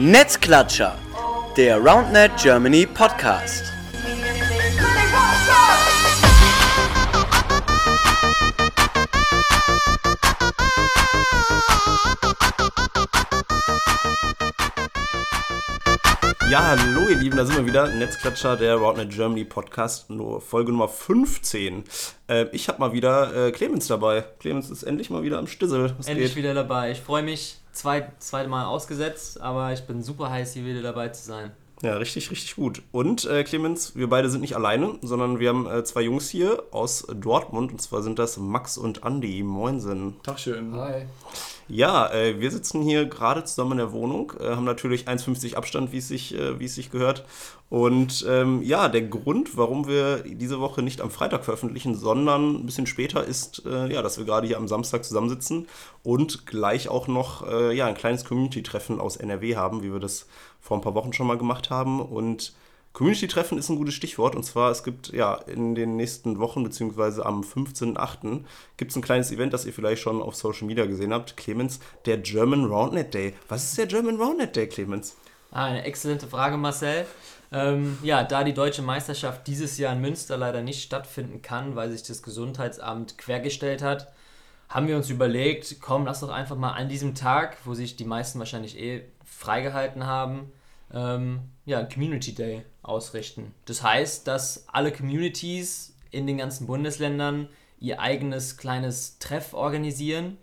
Netzklatscher, der RoundNet Germany Podcast. Ja, hallo ihr Lieben, da sind wir wieder. Netzklatscher, der RoundNet Germany Podcast, nur Folge Nummer 15. Äh, ich habe mal wieder äh, Clemens dabei. Clemens ist endlich mal wieder am Stissel. Was endlich geht? wieder dabei. Ich freue mich, zwei, zweite Mal ausgesetzt, aber ich bin super heiß, hier wieder dabei zu sein. Ja, richtig, richtig gut. Und äh, Clemens, wir beide sind nicht alleine, sondern wir haben äh, zwei Jungs hier aus Dortmund. Und zwar sind das Max und Andi. Moinsen. Tagschön. Hi. Ja, äh, wir sitzen hier gerade zusammen in der Wohnung, äh, haben natürlich 1,50 Abstand, wie es sich, äh, wie es sich gehört. Und ähm, ja, der Grund, warum wir diese Woche nicht am Freitag veröffentlichen, sondern ein bisschen später, ist, äh, ja, dass wir gerade hier am Samstag zusammensitzen und gleich auch noch äh, ja, ein kleines Community-Treffen aus NRW haben, wie wir das vor ein paar Wochen schon mal gemacht haben. Und Community-Treffen ist ein gutes Stichwort. Und zwar, es gibt ja in den nächsten Wochen, beziehungsweise am 15.08. gibt es ein kleines Event, das ihr vielleicht schon auf Social Media gesehen habt. Clemens, der German Roundnet Day. Was ist der German Roundnet Day, Clemens? Ah, eine exzellente Frage, Marcel. Ähm, ja, da die deutsche Meisterschaft dieses Jahr in Münster leider nicht stattfinden kann, weil sich das Gesundheitsamt quergestellt hat, haben wir uns überlegt, komm, lass doch einfach mal an diesem Tag, wo sich die meisten wahrscheinlich eh freigehalten haben, ähm, ja, Community Day ausrichten. Das heißt, dass alle Communities in den ganzen Bundesländern ihr eigenes kleines Treff organisieren,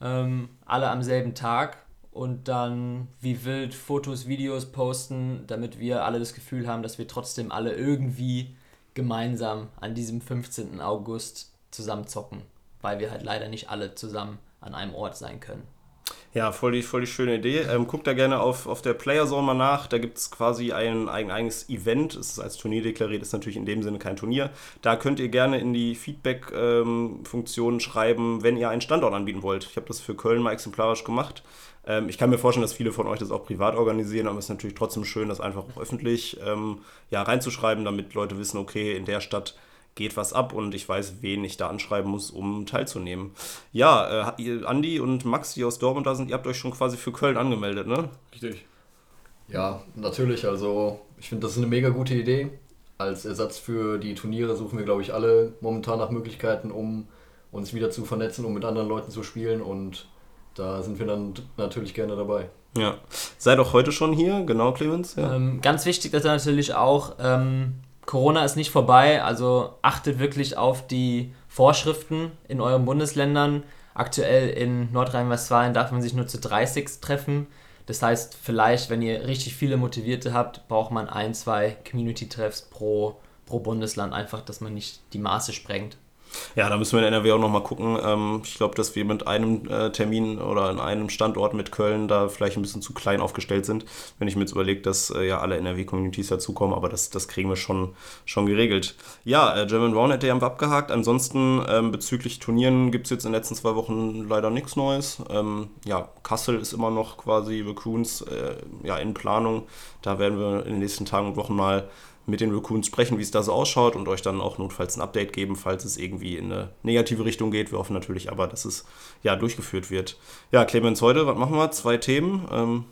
ähm, alle am selben Tag und dann wie wild Fotos, Videos posten, damit wir alle das Gefühl haben, dass wir trotzdem alle irgendwie gemeinsam an diesem 15. August zusammen zocken, weil wir halt leider nicht alle zusammen an einem Ort sein können. Ja, voll die, voll die schöne Idee. Ähm, guckt da gerne auf, auf der Playerzone mal nach. Da gibt es quasi ein, ein eigenes Event. Es ist als Turnier deklariert, ist natürlich in dem Sinne kein Turnier. Da könnt ihr gerne in die Feedback-Funktion ähm, schreiben, wenn ihr einen Standort anbieten wollt. Ich habe das für Köln mal exemplarisch gemacht. Ähm, ich kann mir vorstellen, dass viele von euch das auch privat organisieren, aber es ist natürlich trotzdem schön, das einfach auch öffentlich ähm, ja, reinzuschreiben, damit Leute wissen, okay, in der Stadt geht was ab und ich weiß, wen ich da anschreiben muss, um teilzunehmen. Ja, äh, Andi und Max, die aus Dortmund da sind, ihr habt euch schon quasi für Köln angemeldet, ne? Richtig. Ja, natürlich. Also ich finde, das ist eine mega gute Idee. Als Ersatz für die Turniere suchen wir, glaube ich, alle momentan nach Möglichkeiten, um uns wieder zu vernetzen, um mit anderen Leuten zu spielen und da sind wir dann natürlich gerne dabei. Ja. Seid auch heute schon hier, genau, Clemens? Ja. Ähm, ganz wichtig ist natürlich auch, ähm, Corona ist nicht vorbei, also achtet wirklich auf die Vorschriften in euren Bundesländern. Aktuell in Nordrhein-Westfalen darf man sich nur zu 30 treffen. Das heißt, vielleicht, wenn ihr richtig viele Motivierte habt, braucht man ein, zwei Community-Treffs pro, pro Bundesland, einfach, dass man nicht die Maße sprengt. Ja, da müssen wir in NRW auch nochmal gucken. Ähm, ich glaube, dass wir mit einem äh, Termin oder in einem Standort mit Köln da vielleicht ein bisschen zu klein aufgestellt sind, wenn ich mir jetzt überlege, dass äh, ja alle NRW-Communities dazukommen, aber das, das kriegen wir schon, schon geregelt. Ja, äh, German Day haben wir abgehakt. Ansonsten ähm, bezüglich Turnieren gibt es jetzt in den letzten zwei Wochen leider nichts Neues. Ähm, ja, Kassel ist immer noch quasi Raccoons äh, ja, in Planung. Da werden wir in den nächsten Tagen und Wochen mal mit den Raccoons sprechen, wie es da so ausschaut und euch dann auch notfalls ein Update geben, falls es irgendwie in eine negative Richtung geht. Wir hoffen natürlich aber, dass es ja durchgeführt wird. Ja, Clemens, heute, was machen wir? Zwei Themen. Ähm,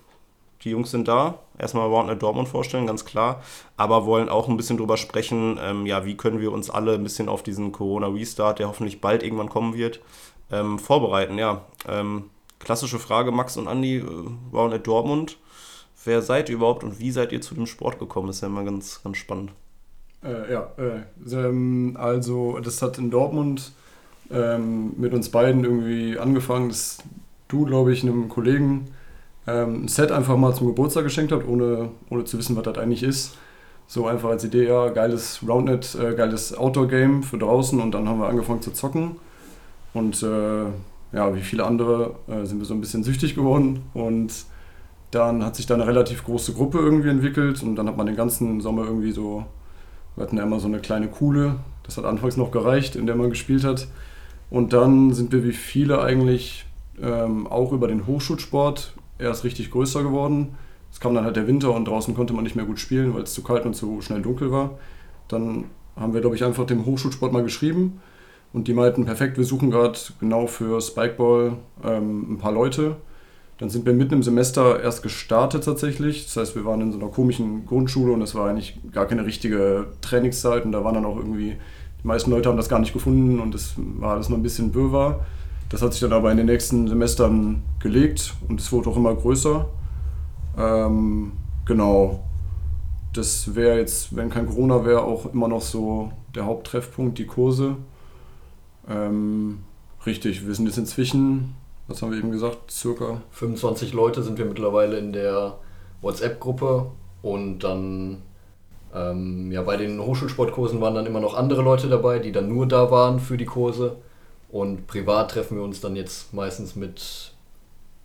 die Jungs sind da. Erstmal Warner Dortmund vorstellen, ganz klar. Aber wollen auch ein bisschen drüber sprechen, ähm, ja, wie können wir uns alle ein bisschen auf diesen Corona-Restart, der hoffentlich bald irgendwann kommen wird, ähm, vorbereiten. Ja, ähm, klassische Frage, Max und Andi, äh, Warner Dortmund wer seid ihr überhaupt und wie seid ihr zu dem Sport gekommen? ist ja immer ganz, ganz spannend. Äh, ja, äh, ähm, also das hat in Dortmund ähm, mit uns beiden irgendwie angefangen, dass du, glaube ich, einem Kollegen ähm, ein Set einfach mal zum Geburtstag geschenkt habt, ohne, ohne zu wissen, was das eigentlich ist. So einfach als Idee, ja, geiles Roundnet, äh, geiles Outdoor-Game für draußen und dann haben wir angefangen zu zocken. Und äh, ja, wie viele andere äh, sind wir so ein bisschen süchtig geworden und dann hat sich da eine relativ große Gruppe irgendwie entwickelt und dann hat man den ganzen Sommer irgendwie so, wir hatten ja immer so eine kleine Kuhle, das hat anfangs noch gereicht, in der man gespielt hat. Und dann sind wir wie viele eigentlich ähm, auch über den Hochschulsport erst richtig größer geworden. Es kam dann halt der Winter und draußen konnte man nicht mehr gut spielen, weil es zu kalt und zu schnell dunkel war. Dann haben wir, glaube ich, einfach dem Hochschulsport mal geschrieben und die meinten, perfekt, wir suchen gerade genau für Spikeball ähm, ein paar Leute Dann sind wir mitten im Semester erst gestartet tatsächlich. Das heißt, wir waren in so einer komischen Grundschule und es war eigentlich gar keine richtige Trainingszeit und da waren dann auch irgendwie, die meisten Leute haben das gar nicht gefunden und es war alles noch ein bisschen wirrwarr. Das hat sich dann aber in den nächsten Semestern gelegt und es wurde auch immer größer. Ähm, genau. Das wäre jetzt, wenn kein Corona wäre, auch immer noch so der Haupttreffpunkt, die Kurse. Ähm, richtig, wir sind jetzt inzwischen, was haben wir eben gesagt, circa 25 Leute sind wir mittlerweile in der WhatsApp-Gruppe und dann ähm, ja, bei den Hochschulsportkursen waren dann immer noch andere Leute dabei, die dann nur da waren für die Kurse. Und privat treffen wir uns dann jetzt meistens mit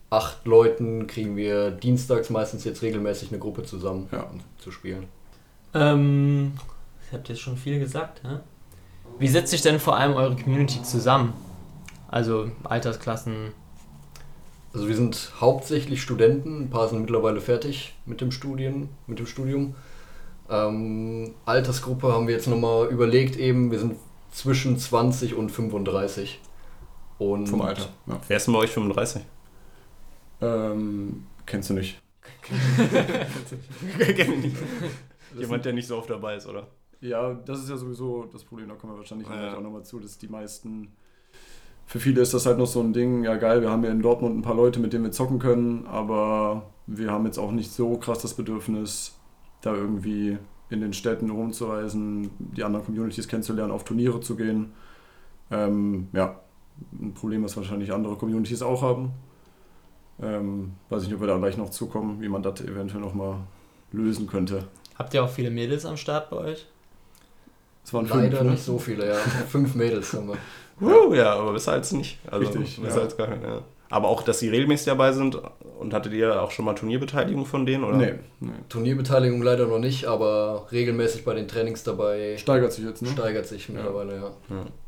acht Leuten, kriegen wir dienstags meistens jetzt regelmäßig eine Gruppe zusammen, Ja. um zu spielen. Ähm, ihr habt jetzt schon viel gesagt, ne? Wie setzt sich denn vor allem eure Community zusammen? Also Altersklassen. Also wir sind hauptsächlich Studenten, ein paar sind mittlerweile fertig mit dem Studien, mit dem Studium. Ähm, Altersgruppe haben wir jetzt nochmal überlegt eben, wir sind zwischen 20 und 35. Und vom Alter. Ja. Wer ist denn bei euch 35? Ähm, kennst du nicht? Kenn ich nicht. Jemand, der nicht so oft dabei ist, oder? Ja, das ist ja sowieso das Problem, da kommen wir wahrscheinlich Ja. auch nochmal zu, dass die meisten, für viele ist das halt noch so ein Ding, ja geil, wir haben ja in Dortmund ein paar Leute, mit denen wir zocken können, aber wir haben jetzt auch nicht so krass das Bedürfnis, da irgendwie in den Städten rumzureisen, die anderen Communities kennenzulernen, auf Turniere zu gehen. Ähm, ja, ein Problem, was wahrscheinlich andere Communities auch haben. Ähm, weiß ich nicht, ob wir da gleich noch zukommen, wie man das eventuell nochmal lösen könnte. Habt ihr auch viele Mädels am Start bei euch? Es waren leider fünf, ne? nicht so viele, ja. Fünf Mädels haben wir. Uh, ja, aber besser als nicht. Also, Richtig, Besser ja. als gar nicht, ja. Aber auch, dass sie regelmäßig dabei sind. Und hattet ihr auch schon mal Turnierbeteiligung von denen? Oder? Nee, nee. Turnierbeteiligung leider noch nicht, aber regelmäßig bei den Trainings dabei Steigert sich jetzt, ne? steigert sich mittlerweile, ja.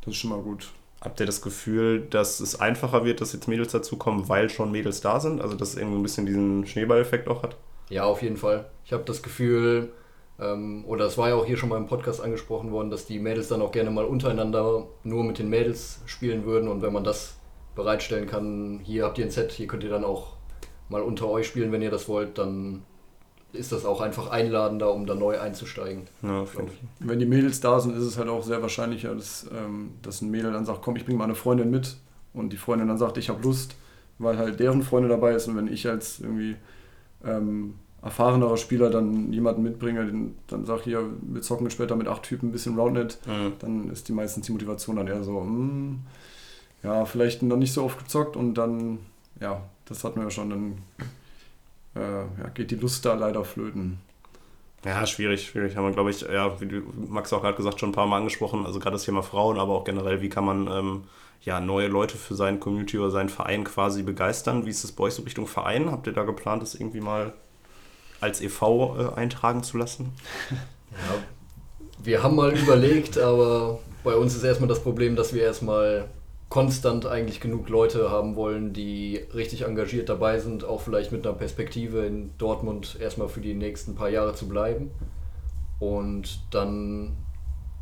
Das ist schon mal gut. Habt ihr das Gefühl, dass es einfacher wird, dass jetzt Mädels dazukommen, weil schon Mädels da sind? Also, dass es irgendwie ein bisschen diesen Schneeballeffekt auch hat? Ja, auf jeden Fall. Ich habe das Gefühl, oder es war ja auch hier schon mal im Podcast angesprochen worden, dass die Mädels dann auch gerne mal untereinander nur mit den Mädels spielen würden und wenn man das bereitstellen kann, hier habt ihr ein Set, hier könnt ihr dann auch mal unter euch spielen, wenn ihr das wollt, dann ist das auch einfach einladender, um da neu einzusteigen. Ja. Wenn die Mädels da sind, ist es halt auch sehr wahrscheinlicher, dass, ähm, dass ein Mädel dann sagt, komm, ich bringe meine Freundin mit und die Freundin dann sagt, ich habe Lust, weil halt deren Freundin dabei ist und wenn ich als irgendwie ähm, erfahrenerer Spieler dann jemanden mitbringe, den, dann sag hier, wir zocken später mit acht Typen ein bisschen Roundnet, Mhm. dann ist die meistens die Motivation dann eher so, hm, ja, vielleicht noch nicht so oft gezockt und dann, ja, das hatten wir ja schon, dann äh, ja, geht die Lust da leider flöten. Ja, schwierig, schwierig. Haben wir, glaube ich, ja, wie du, Max auch gerade gesagt, schon ein paar Mal angesprochen. Also gerade das Thema Frauen, aber auch generell, wie kann man ähm, ja, neue Leute für seine Community oder seinen Verein quasi begeistern? Wie ist das bei euch so Richtung Verein? Habt ihr da geplant, das irgendwie mal als e.V. Äh, eintragen zu lassen? Ja, wir haben mal überlegt, aber bei uns ist erstmal das Problem, dass wir erstmal konstant eigentlich genug Leute haben wollen, die richtig engagiert dabei sind, auch vielleicht mit einer Perspektive in Dortmund erstmal für die nächsten paar Jahre zu bleiben und dann,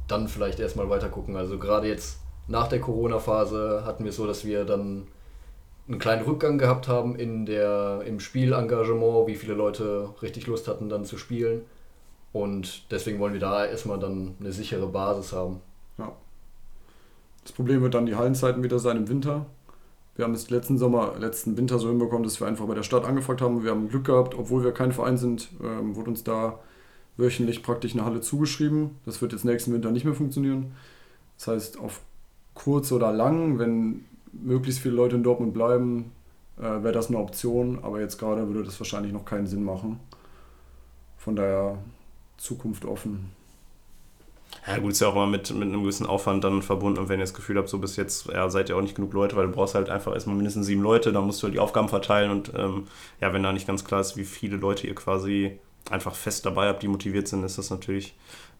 dann vielleicht erstmal weiter gucken. Also gerade jetzt nach der Corona-Phase hatten wir es so, dass wir dann einen kleinen Rückgang gehabt haben in der, im Spielengagement, wie viele Leute richtig Lust hatten dann zu spielen. Und deswegen wollen wir da erstmal dann eine sichere Basis haben. Das Problem wird dann die Hallenzeiten wieder sein im Winter. Wir haben es letzten Sommer, letzten Winter so hinbekommen, dass wir einfach bei der Stadt angefragt haben. Wir haben Glück gehabt, obwohl wir kein Verein sind, ähm, wurde uns da wöchentlich praktisch eine Halle zugeschrieben. Das wird jetzt nächsten Winter nicht mehr funktionieren. Das heißt, auf kurz oder lang, wenn möglichst viele Leute in Dortmund bleiben, äh, wäre das eine Option. Aber jetzt gerade würde das wahrscheinlich noch keinen Sinn machen. Von daher Zukunft offen. Ja, gut, ist ja auch immer mit, mit einem gewissen Aufwand dann verbunden. Und wenn ihr das Gefühl habt, so bis jetzt ja, seid ihr auch nicht genug Leute, weil du brauchst halt einfach erstmal mindestens sieben Leute, dann musst du halt die Aufgaben verteilen. Und ähm, ja, wenn da nicht ganz klar ist, wie viele Leute ihr quasi einfach fest dabei habt, die motiviert sind, ist das natürlich,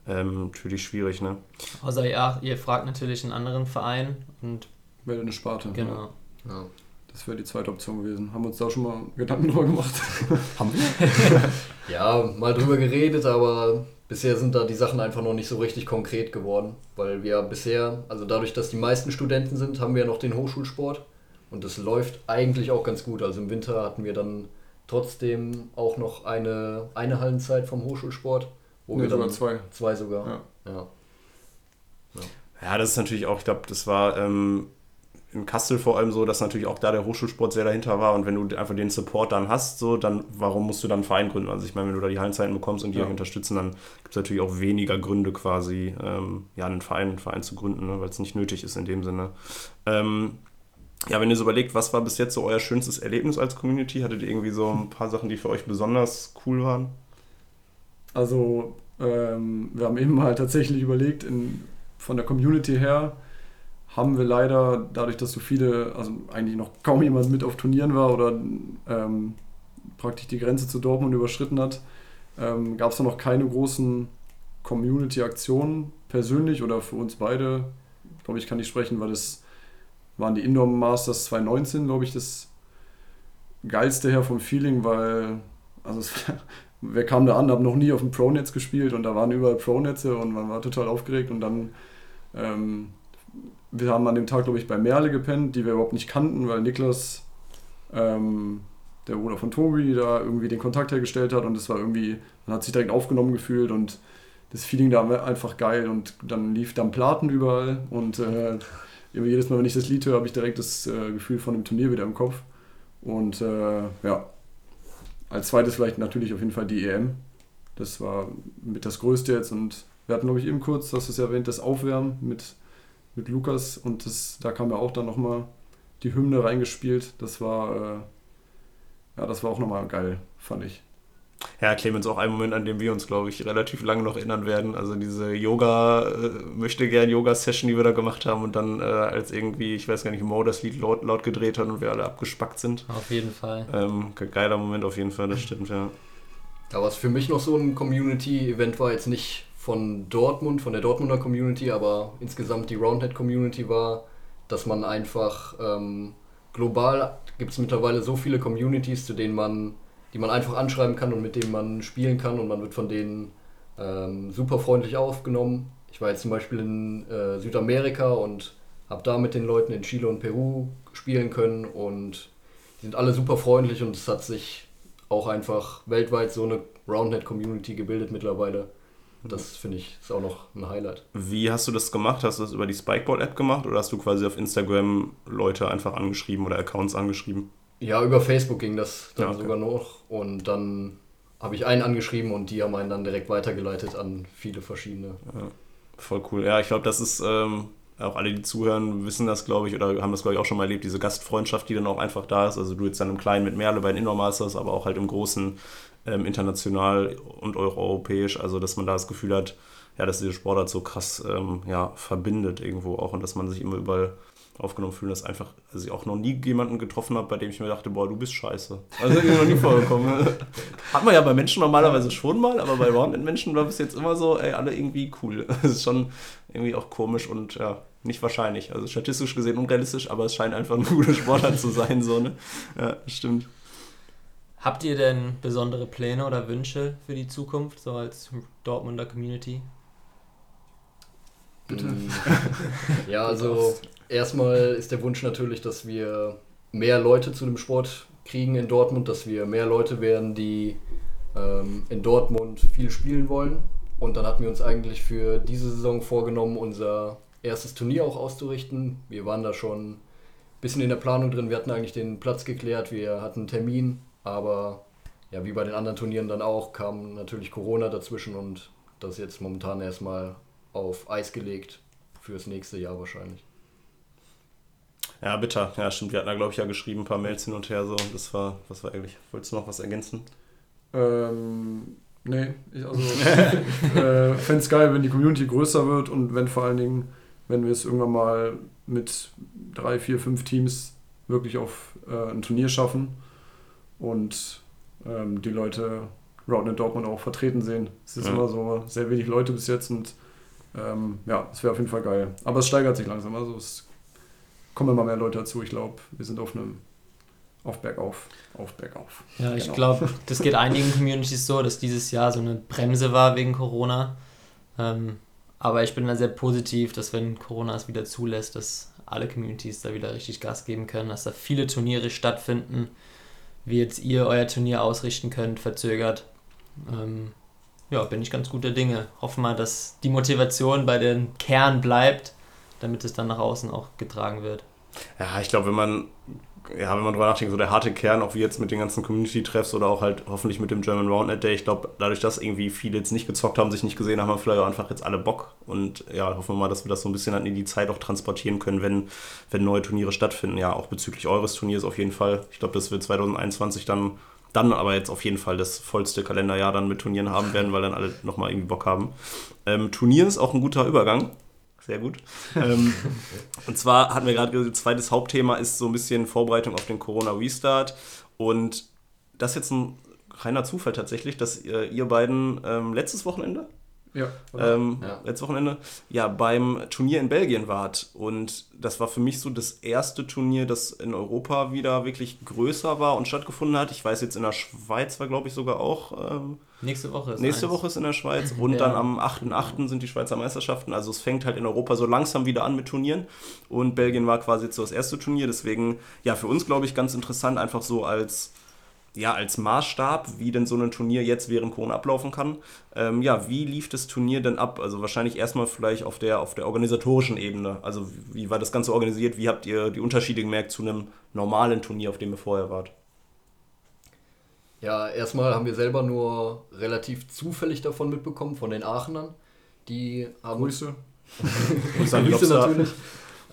ähm, natürlich schwierig. Ne? Außer ja, ihr fragt natürlich einen anderen Verein und Wäre eine Sparte. genau. Ja. Das wäre die zweite Option gewesen. Haben wir uns da schon mal Gedanken drüber gemacht? ja, mal drüber geredet, aber bisher sind da die Sachen einfach noch nicht so richtig konkret geworden. Weil wir bisher, also dadurch, dass die meisten Studenten sind, haben wir noch den Hochschulsport. Und das läuft eigentlich auch ganz gut. Also im Winter hatten wir dann trotzdem auch noch eine, eine Hallenzeit vom Hochschulsport. Wo Nee, wir dann sogar zwei. Zwei sogar. Ja. ja. Ja, das ist natürlich auch, ich glaube, das war ähm, in Kassel vor allem so, dass natürlich auch da der Hochschulsport sehr dahinter war und wenn du einfach den Support dann hast, so, dann warum musst du dann einen Verein gründen? Also ich meine, wenn du da die Hallenzeiten bekommst und die Ja. auch unterstützen, dann gibt es natürlich auch weniger Gründe quasi, ähm, ja, einen Verein, einen Verein zu gründen, ne, weil es nicht nötig ist in dem Sinne. Ähm, ja, wenn ihr so überlegt, was war bis jetzt so euer schönstes Erlebnis als Community? Hattet ihr irgendwie so ein paar Sachen, die für euch besonders cool waren? Also, ähm, wir haben eben mal tatsächlich überlegt, in, von der Community her haben wir leider, dadurch, dass so viele, also eigentlich noch kaum jemand mit auf Turnieren war oder ähm, praktisch die Grenze zu Dortmund überschritten hat, ähm, gab es noch keine großen Community-Aktionen persönlich oder für uns beide. Glaube ich, kann ich sprechen, weil das waren die Indoor Masters 2019, glaube ich, das geilste her vom Feeling, weil also es, wer kam da an, habe noch nie auf dem Pro-Netz gespielt und da waren überall Pro-Netze und man war total aufgeregt und dann ähm, wir haben an dem Tag, glaube ich, bei Merle gepennt, die wir überhaupt nicht kannten, weil Niklas, ähm, der Bruder von Tobi, da irgendwie den Kontakt hergestellt hat und es war irgendwie, man hat sich direkt aufgenommen gefühlt und das Feeling da war einfach geil und dann lief dann Platen überall und äh, jedes Mal, wenn ich das Lied höre, habe ich direkt das äh, Gefühl von dem Turnier wieder im Kopf und äh, ja, als zweites vielleicht natürlich auf jeden Fall die EM. Das war mit das Größte jetzt und wir hatten, glaube ich, eben kurz, das ist ja erwähnt, das Aufwärmen mit, mit Lukas und das, da kam ja auch dann nochmal die Hymne reingespielt. Das war, äh, ja, das war auch nochmal geil, fand ich. Ja, Clemens, auch ein Moment, an dem wir uns, glaube ich, relativ lange noch erinnern werden. Also diese Yoga, äh, möchte gern Yoga-Session, die wir da gemacht haben und dann äh, als irgendwie, ich weiß gar nicht, Mo das Lied laut, laut gedreht hat und wir alle abgespackt sind. Auf jeden Fall. Ähm, ge- geiler Moment auf jeden Fall, das stimmt, ja. Ja, was für mich noch so ein Community-Event war, jetzt nicht von Dortmund, von der Dortmunder Community, aber insgesamt die Roundhead-Community war, dass man einfach ähm, global gibt es mittlerweile so viele Communities, zu denen man, die man einfach anschreiben kann und mit denen man spielen kann und man wird von denen ähm, super freundlich aufgenommen. Ich war jetzt zum Beispiel in äh, Südamerika und habe da mit den Leuten in Chile und Peru spielen können und die sind alle super freundlich und es hat sich auch einfach weltweit so eine Roundnet-Community gebildet mittlerweile. Und das finde ich ist auch noch ein Highlight. Wie hast du das gemacht? Hast du das über die Spikeball-App gemacht oder hast du quasi auf Instagram Leute einfach angeschrieben oder Accounts angeschrieben? Ja, über Facebook ging das dann Ja, okay. sogar noch und dann habe ich einen angeschrieben und die haben einen dann direkt weitergeleitet an viele verschiedene. Voll cool. Ja, ich glaube, das ist, ähm, auch alle, die zuhören, wissen das, glaube ich, oder haben das, glaube ich, auch schon mal erlebt, diese Gastfreundschaft, die dann auch einfach da ist. Also du jetzt dann im Kleinen mit Merle bei den Indoor Masters, aber auch halt im Großen ähm, international und europäisch. Also, dass man da das Gefühl hat, ja, dass diese Sportart so krass ähm, ja, verbindet irgendwo auch und dass man sich immer überall aufgenommen fühlt, dass einfach, also ich auch noch nie jemanden getroffen habe, bei dem ich mir dachte, boah, du bist scheiße. Also ist mir noch nie vorgekommen. Hat man ja bei Menschen normalerweise schon mal, aber bei Roundnet-Menschen war bis jetzt immer so, ey, alle irgendwie cool. Das ist schon irgendwie auch komisch und ja, nicht wahrscheinlich. Also statistisch gesehen unrealistisch, aber es scheint einfach ein guter Sportler zu sein, so, ne? Ja, stimmt. Habt ihr denn besondere Pläne oder Wünsche für die Zukunft, so als Dortmunder Community? Bitte. Mm, Ja, also erstmal ist der Wunsch natürlich, dass wir mehr Leute zu dem Sport kriegen in Dortmund, dass wir mehr Leute werden, die ähm, in Dortmund viel spielen wollen. Und dann hatten wir uns eigentlich für diese Saison vorgenommen, unser erstes Turnier auch auszurichten. Wir waren da schon ein bisschen in der Planung drin. Wir hatten eigentlich den Platz geklärt, wir hatten einen Termin, aber ja, wie bei den anderen Turnieren dann auch, kam natürlich Corona dazwischen und das ist jetzt momentan erstmal auf Eis gelegt fürs nächste Jahr wahrscheinlich. Ja, bitter. Ja, stimmt. Wir hatten da, glaube ich, ja geschrieben, ein paar Mails hin und her so. Das war, was war eigentlich? Wolltest du noch was ergänzen? Ähm, nee, ich also, äh, fände es geil, wenn die Community größer wird und wenn vor allen Dingen, wenn wir es irgendwann mal mit drei, vier, fünf Teams wirklich auf äh, ein Turnier schaffen und ähm, die Leute Roundnet Dortmund auch vertreten sehen. Es ist Ja. immer so sehr wenig Leute bis jetzt und ähm, ja, es wäre auf jeden Fall geil. Aber es steigert sich langsam, also es kommen immer mehr Leute dazu. Ich glaube, wir sind auf einem auf Bergauf, auf Bergauf. Ja, ich Genau. glaube, das geht einigen Communities so, dass dieses Jahr so eine Bremse war wegen Corona. Ähm, aber ich bin da sehr positiv, dass wenn Corona es wieder zulässt, dass alle Communities da wieder richtig Gas geben können, dass da viele Turniere stattfinden, wie jetzt ihr euer Turnier ausrichten könnt, verzögert. Ähm, ja, bin ich ganz guter Dinge. Hoffen mal, dass die Motivation bei den Kern bleibt, damit es dann nach außen auch getragen wird. Ja, ich glaube, wenn man ja, wenn man drüber nachdenkt, so der harte Kern, auch wie jetzt mit den ganzen Community-Treffs oder auch halt hoffentlich mit dem German Roundnet Day, ich glaube, dadurch, dass irgendwie viele jetzt nicht gezockt haben, sich nicht gesehen haben, haben vielleicht auch einfach jetzt alle Bock und ja, hoffen wir mal, dass wir das so ein bisschen dann in die Zeit auch transportieren können, wenn, wenn neue Turniere stattfinden. Ja, auch bezüglich eures Turniers auf jeden Fall. Ich glaube, dass wir 2021 dann dann aber jetzt auf jeden Fall das vollste Kalenderjahr dann mit Turnieren haben werden, weil dann alle nochmal irgendwie Bock haben. Ähm, Turnier ist auch ein guter Übergang. Sehr gut. ähm, und zwar hatten wir gerade gesagt, zweites Hauptthema ist so ein bisschen Vorbereitung auf den Corona-Restart. Und das ist jetzt ein reiner Zufall tatsächlich, dass ihr, ihr beiden ähm, letztes Wochenende Ja. ähm, Ja. letztes Wochenende, ja, beim Turnier in Belgien wart. Und das war für mich so das erste Turnier, das in Europa wieder wirklich größer war und stattgefunden hat. Ich weiß jetzt in der Schweiz war, glaube ich, sogar auch. Ähm, Nächste Woche ist nächste eins. Woche ist in der Schweiz und Ja. dann am 8.8. sind die Schweizer Meisterschaften. Also es fängt halt in Europa so langsam wieder an mit Turnieren. Und Belgien war quasi jetzt so das erste Turnier. Deswegen, ja, für uns, glaube ich, ganz interessant, einfach so als ja, als Maßstab, wie denn so ein Turnier jetzt während Corona ablaufen kann. Ähm, ja, wie lief das Turnier denn ab? Also wahrscheinlich erstmal vielleicht auf der, auf der organisatorischen Ebene. Also wie, war das Ganze organisiert? Wie habt ihr die Unterschiede gemerkt zu einem normalen Turnier, auf dem ihr vorher wart? Ja, erstmal haben wir selber nur relativ zufällig davon mitbekommen, von den Aachenern. Die haben Grüße. Grüße natürlich.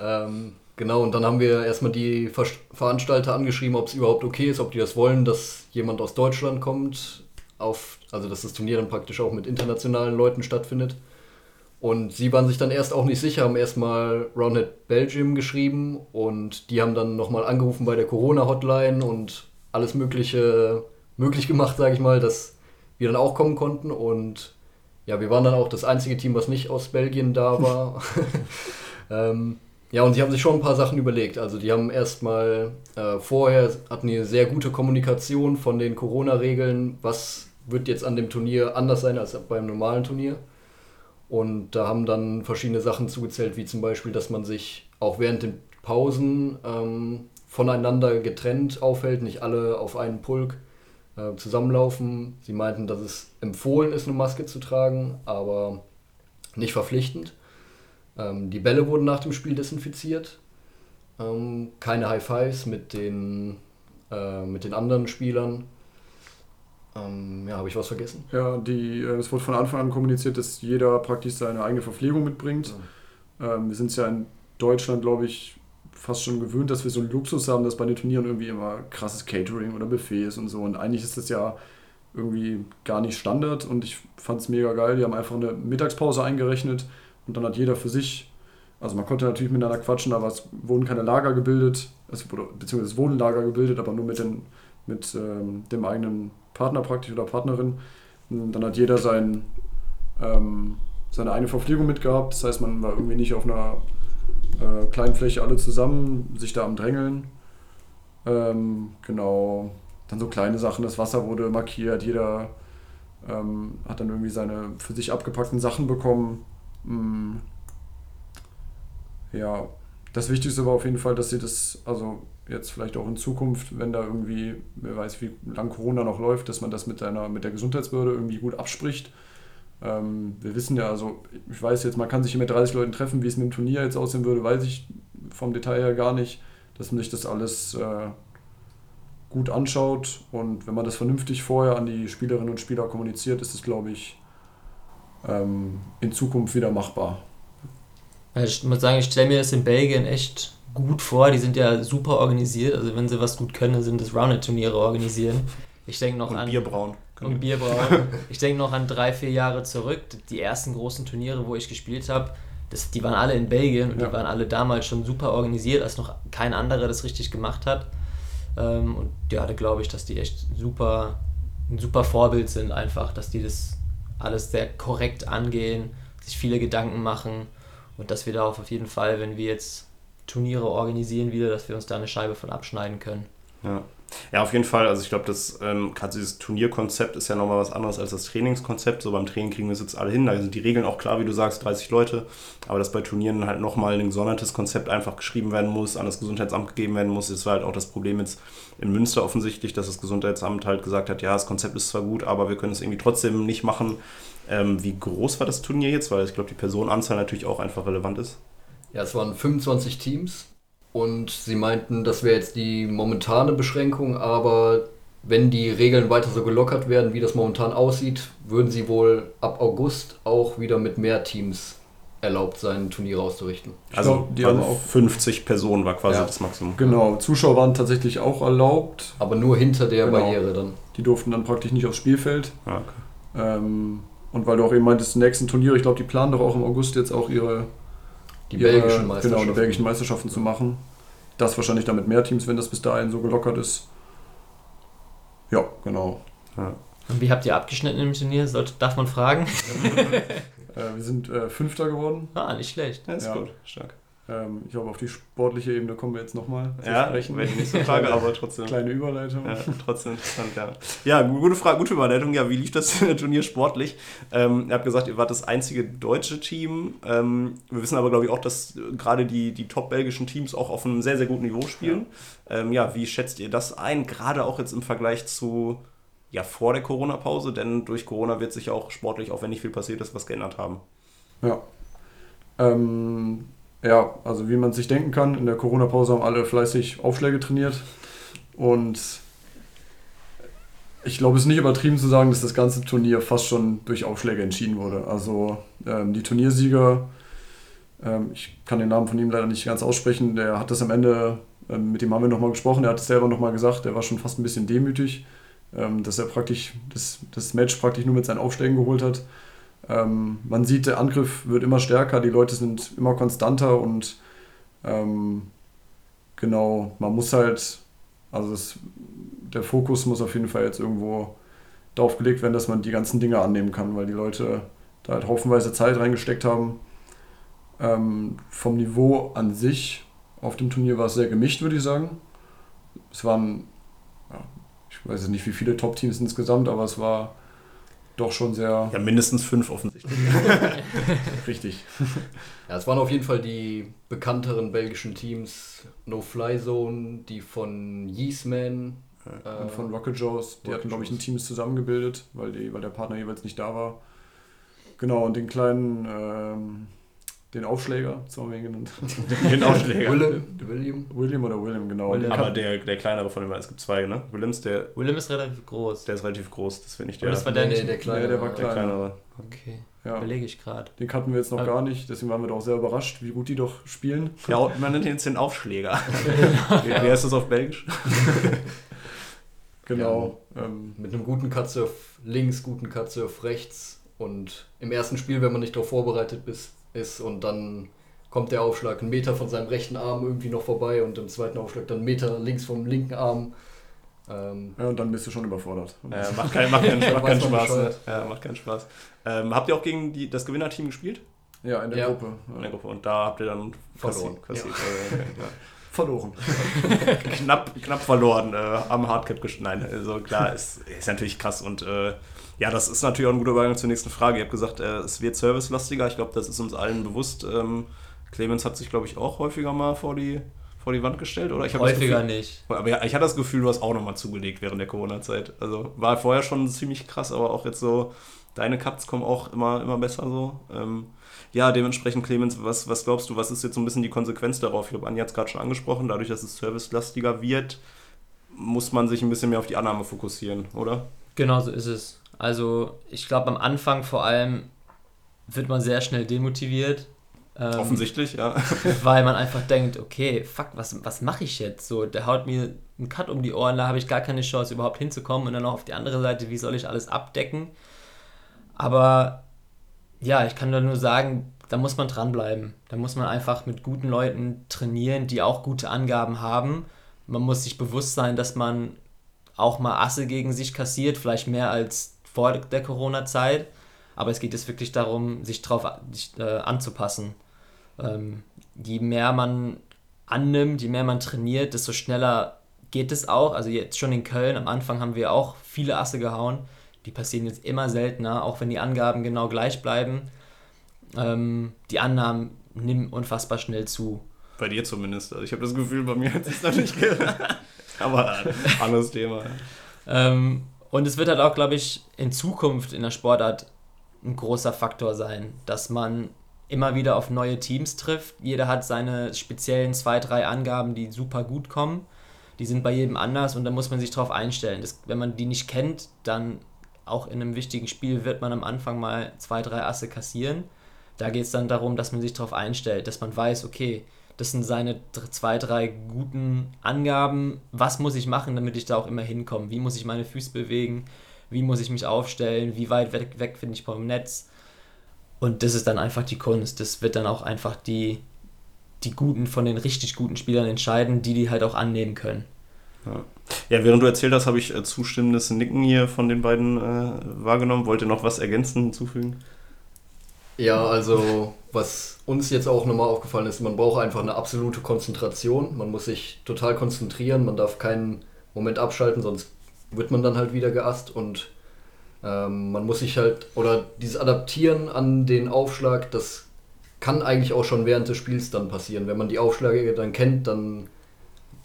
Ähm, genau, und dann haben wir erstmal die Ver Veranstalter angeschrieben, ob es überhaupt okay ist, ob die das wollen, dass jemand aus Deutschland kommt, auf, also dass das Turnier dann praktisch auch mit internationalen Leuten stattfindet. Und sie waren sich dann erst auch nicht sicher, haben erstmal Roundhead Belgium geschrieben und die haben dann nochmal angerufen bei der Corona-Hotline und alles Mögliche möglich gemacht, sage ich mal, dass wir dann auch kommen konnten. Und ja, wir waren dann auch das einzige Team, was nicht aus Belgien da war. ähm, ja, und sie haben sich schon ein paar Sachen überlegt. Also die haben erstmal äh, vorher hatten die eine sehr gute Kommunikation von den Corona-Regeln, was wird jetzt an dem Turnier anders sein als beim normalen Turnier. Und da haben dann verschiedene Sachen zugezählt, wie zum Beispiel, dass man sich auch während den Pausen ähm, voneinander getrennt aufhält, nicht alle auf einen Pulk äh, zusammenlaufen. Sie meinten, dass es empfohlen ist, eine Maske zu tragen, aber nicht verpflichtend. Ähm, die Bälle wurden nach dem Spiel desinfiziert. Ähm, keine High Fives mit den, äh, mit den anderen Spielern. Ähm, ja, habe ich was vergessen? Ja, die, äh, es wurde von Anfang an kommuniziert, dass jeder praktisch seine eigene Verpflegung mitbringt. Ähm, wir sind es ja in Deutschland, glaube ich, fast schon gewöhnt, dass wir so einen Luxus haben, dass bei den Turnieren irgendwie immer krasses Catering oder Buffet ist und so. Und eigentlich ist das ja irgendwie gar nicht Standard und ich fand es mega geil. Die haben einfach eine Mittagspause eingerechnet und dann hat jeder für sich, also man konnte natürlich miteinander quatschen, aber es wurden keine Lager gebildet, es beziehungsweise es wurden Lager gebildet, aber nur mit, den, mit ähm, dem eigenen Partner praktisch oder Partnerin. Und dann hat jeder sein, ähm, seine eigene Verpflegung mitgehabt. Das heißt, man war irgendwie nicht auf einer äh, kleinen Fläche alle zusammen, sich da am Drängeln. Ähm, genau. Dann so kleine Sachen, das Wasser wurde markiert, jeder ähm, hat dann irgendwie seine für sich abgepackten Sachen bekommen. Mm. Ja, das Wichtigste war auf jeden Fall, dass sie das, also jetzt vielleicht auch in Zukunft, wenn da irgendwie, wer weiß, wie lang Corona noch läuft, dass man das mit, einer, mit der Gesundheitsbehörde irgendwie gut abspricht. Ähm, wir wissen ja, also ich weiß jetzt, man kann sich hier mit 30 Leuten treffen, wie es mit dem Turnier jetzt aussehen würde, weiß ich vom Detail her gar nicht, dass man sich das alles äh, gut anschaut und wenn man das vernünftig vorher an die Spielerinnen und Spieler kommuniziert, ist es, glaube ich, ähm, in Zukunft wieder machbar. Ich muss sagen, ich stelle mir das in Belgien echt gut vor. Die sind ja super organisiert. Also wenn sie was gut können, dann sind das Rounded-Turniere organisieren. Ich denke noch Und an Bier brauen. und Bier brauen. Ich denke noch an drei, vier Jahre zurück. Die ersten großen Turniere, wo ich gespielt habe, das, die waren alle in Belgien und Ja. die waren alle damals schon super organisiert, als noch kein anderer das richtig gemacht hat. Ähm, und ja, da glaube ich, dass die echt super, ein super Vorbild sind einfach, dass die das alles sehr korrekt angehen, sich viele Gedanken machen und dass wir da auf jeden Fall, wenn wir jetzt Turniere organisieren wieder, dass wir uns da eine Scheibe von abschneiden können. Ja. Ja, auf jeden Fall. Also ich glaube, das ähm, gerade dieses Turnierkonzept ist ja nochmal was anderes als das Trainingskonzept. So beim Training kriegen wir es jetzt alle hin. Da sind die Regeln auch klar, wie du sagst, 30 Leute. Aber dass bei Turnieren halt nochmal ein gesondertes Konzept einfach geschrieben werden muss, an das Gesundheitsamt gegeben werden muss, das war halt auch das Problem jetzt in Münster offensichtlich, dass das Gesundheitsamt halt gesagt hat, ja, das Konzept ist zwar gut, aber wir können es irgendwie trotzdem nicht machen. Ähm, wie groß war das Turnier jetzt? Weil ich glaube, die Personenanzahl natürlich auch einfach relevant ist. Ja, es waren 25 Teams und sie meinten, das wäre jetzt die momentane Beschränkung, aber wenn die Regeln weiter so gelockert werden, wie das momentan aussieht, würden sie wohl ab August auch wieder mit mehr Teams erlaubt sein, Turniere auszurichten. Also glaub, die also haben auch- 50 Personen war quasi Ja. das Maximum. Genau, Zuschauer waren tatsächlich auch erlaubt. Aber nur hinter der Genau. Barriere dann. Die durften dann praktisch nicht aufs Spielfeld. Ja, okay. Ähm, und weil du auch eben meintest, die nächsten Turniere, ich glaube, die planen doch auch im August jetzt auch ihre, Die ihre belgischen Meisterschaften. Genau, die belgischen Meisterschaften zu machen. Das wahrscheinlich dann mit mehr Teams, wenn das bis dahin so gelockert ist. Ja, genau. Ja. Und wie habt ihr abgeschnitten im Turnier? Sollte, darf man fragen? Äh, wir sind äh, Fünfter geworden. Ah, nicht schlecht. Ja, ist Ja. gut, stark. Ähm, ich glaube, auf die sportliche Ebene kommen wir jetzt nochmal zu Ja, sprechen. wäre die nächste Frage, aber trotzdem. Kleine Überleitung. Ja, trotzdem interessant, ja. Ja, gu- gute Frage, gute Überleitung. Ja, wie lief das Turnier sportlich? Ähm, ihr habt gesagt, ihr wart das einzige deutsche Team. Ähm, wir wissen aber, glaube ich, auch, dass äh, gerade die, die top-belgischen Teams auch auf einem sehr, sehr guten Niveau spielen. Ja. Ähm, ja, wie schätzt ihr das ein? Gerade auch jetzt im Vergleich zu ja, vor der Corona-Pause, denn durch Corona wird sich auch sportlich, auch wenn nicht viel passiert ist, was geändert haben. Ja. Ähm, ja, also wie man sich denken kann, in der Corona-Pause haben alle fleißig Aufschläge trainiert. Und ich glaube, es ist nicht übertrieben zu sagen, dass das ganze Turnier fast schon durch Aufschläge entschieden wurde. Also ähm, die Turniersieger, ähm, ich kann den Namen von ihm leider nicht ganz aussprechen, der hat das am Ende, ähm, mit dem haben wir nochmal gesprochen, der hat es selber nochmal gesagt, der war schon fast ein bisschen demütig, ähm, dass er praktisch das, das Match praktisch nur mit seinen Aufschlägen geholt hat. Ähm, man sieht, der Angriff wird immer stärker, die Leute sind immer konstanter und ähm, genau, man muss halt, also das, der Fokus muss auf jeden Fall jetzt irgendwo darauf gelegt werden, dass man die ganzen Dinge annehmen kann, weil die Leute da halt haufenweise Zeit reingesteckt haben. Ähm, vom Niveau an sich auf dem Turnier war es sehr gemischt, würde ich sagen. Es waren, ja, ich weiß nicht, wie viele Top-Teams insgesamt, aber es war doch schon sehr Ja, mindestens fünf offensichtlich. richtig. Ja, es waren auf jeden Fall die bekannteren belgischen Teams. No Fly Zone, die von Yeastman. äh, Und von Rocket Joes, die Rocket hatten, glaube ich, ein. Team zusammengebildet, weil, die, weil der Partner jeweils nicht da war. Genau, und den kleinen, ähm, den Aufschläger, so haben wir ihn genannt. Den Aufschläger. William, William. William oder William, genau. William. Aber der, der kleinere von beiden, es gibt zwei, ne? Williams, der, Willem ist relativ groß. der ist relativ groß, das finde ich Aber der, das war der nicht. der kleine. Nee, der war der klein. kleinere. Okay, ja, überlege ich gerade. den kannten wir jetzt noch Aber- gar nicht, deswegen waren wir doch sehr überrascht, wie gut die doch spielen. Ja, man nennt ihn jetzt den Aufschläger. wie, wie heißt das auf Belgisch? Genau. Ähm, Mit einem guten Cutsurf links, guten Cutsurf rechts. Und im ersten Spiel, wenn man nicht darauf vorbereitet bis, ist und dann kommt der Aufschlag einen Meter von seinem rechten Arm irgendwie noch vorbei und im zweiten Aufschlag dann einen Meter links vom linken Arm. Ähm, ja, und dann bist du schon überfordert. Ja, macht, kein, macht, keinen, macht keinen Spaß. Ne? Ja, macht keinen Spaß. Ähm, habt ihr auch gegen die, das Gewinnerteam gespielt? Ja, in der Ja. Gruppe. In der Gruppe. Und da habt ihr dann Verloren. Äh, ja. Verloren. knapp, knapp verloren äh, am Hardcap gesch- Nein, also klar, ist, ist natürlich krass und äh, ja, das ist natürlich auch ein guter Übergang zur nächsten Frage. Ihr habt gesagt, äh, es wird servicelastiger. Ich glaube, das ist uns allen bewusst. Ähm, Clemens hat sich, glaube ich, auch häufiger mal vor die, vor die Wand gestellt, oder? Häufiger Gefühl, nicht. Aber ja, ich hatte das Gefühl, du hast auch nochmal zugelegt während der Corona-Zeit. Also war vorher schon ziemlich krass, aber auch jetzt so, deine Cuts kommen auch immer, immer besser so. Ähm, ja, dementsprechend, Clemens, was, was glaubst du, was ist jetzt so ein bisschen die Konsequenz darauf? Ich glaube, Anja hat es gerade schon angesprochen, dadurch, dass es servicelastiger wird, muss man sich ein bisschen mehr auf die Annahme fokussieren, oder? Genau so ist es. Also ich glaube am Anfang vor allem wird man sehr schnell demotiviert. Ähm, Offensichtlich, ja. Weil man einfach denkt, okay, fuck, was, was mache ich jetzt? So, der haut mir einen Cut um die Ohren, da habe ich gar keine Chance überhaupt hinzukommen und dann noch auf die andere Seite, wie soll ich alles abdecken? Aber ja, ich kann da nur sagen, da muss man dranbleiben. Da muss man einfach mit guten Leuten trainieren, die auch gute Angaben haben. Man muss sich bewusst sein, dass man auch mal Asse gegen sich kassiert, vielleicht mehr als vor der Corona-Zeit. Aber es geht jetzt wirklich darum, sich darauf äh, anzupassen. Ähm, je mehr man annimmt, je mehr man trainiert, desto schneller geht es auch. Also jetzt schon in Köln, am Anfang haben wir auch viele Asse gehauen. Die passieren jetzt immer seltener, auch wenn die Angaben genau gleich bleiben. Ähm, die Annahmen nehmen unfassbar schnell zu. Bei dir zumindest. Also ich habe das Gefühl, bei mir hat es noch nicht gehört. Aber äh, anderes Thema. Ähm, und es wird halt auch, glaube ich, in Zukunft in der Sportart ein großer Faktor sein, dass man immer wieder auf neue Teams trifft. Jeder hat seine speziellen zwei, drei Angaben, die super gut kommen. Die sind bei jedem anders und da muss man sich drauf einstellen. Das, wenn man die nicht kennt, dann auch in einem wichtigen Spiel wird man am Anfang mal zwei, drei Asse kassieren. Da geht es dann darum, dass man sich darauf einstellt, dass man weiß, okay, das sind seine zwei, drei guten Angaben. Was muss ich machen, damit ich da auch immer hinkomme? Wie muss ich meine Füße bewegen? Wie muss ich mich aufstellen? Wie weit weg, weg bin ich vom Netz? Und das ist dann einfach die Kunst. Das wird dann auch einfach die, die Guten von den richtig guten Spielern entscheiden, die die halt auch annehmen können. Ja. ja während du erzählt hast, habe ich äh, zustimmendes Nicken hier von den beiden äh, wahrgenommen. Ihr noch was ergänzen hinzufügen? Ja, also was uns jetzt auch nochmal aufgefallen ist, man braucht einfach eine absolute Konzentration. Man muss sich total konzentrieren, man darf keinen Moment abschalten, sonst wird man dann halt wieder geasst und ähm, man muss sich halt, oder dieses Adaptieren an den Aufschlag, das kann eigentlich auch schon während des Spiels dann passieren. Wenn man die Aufschläge dann kennt, dann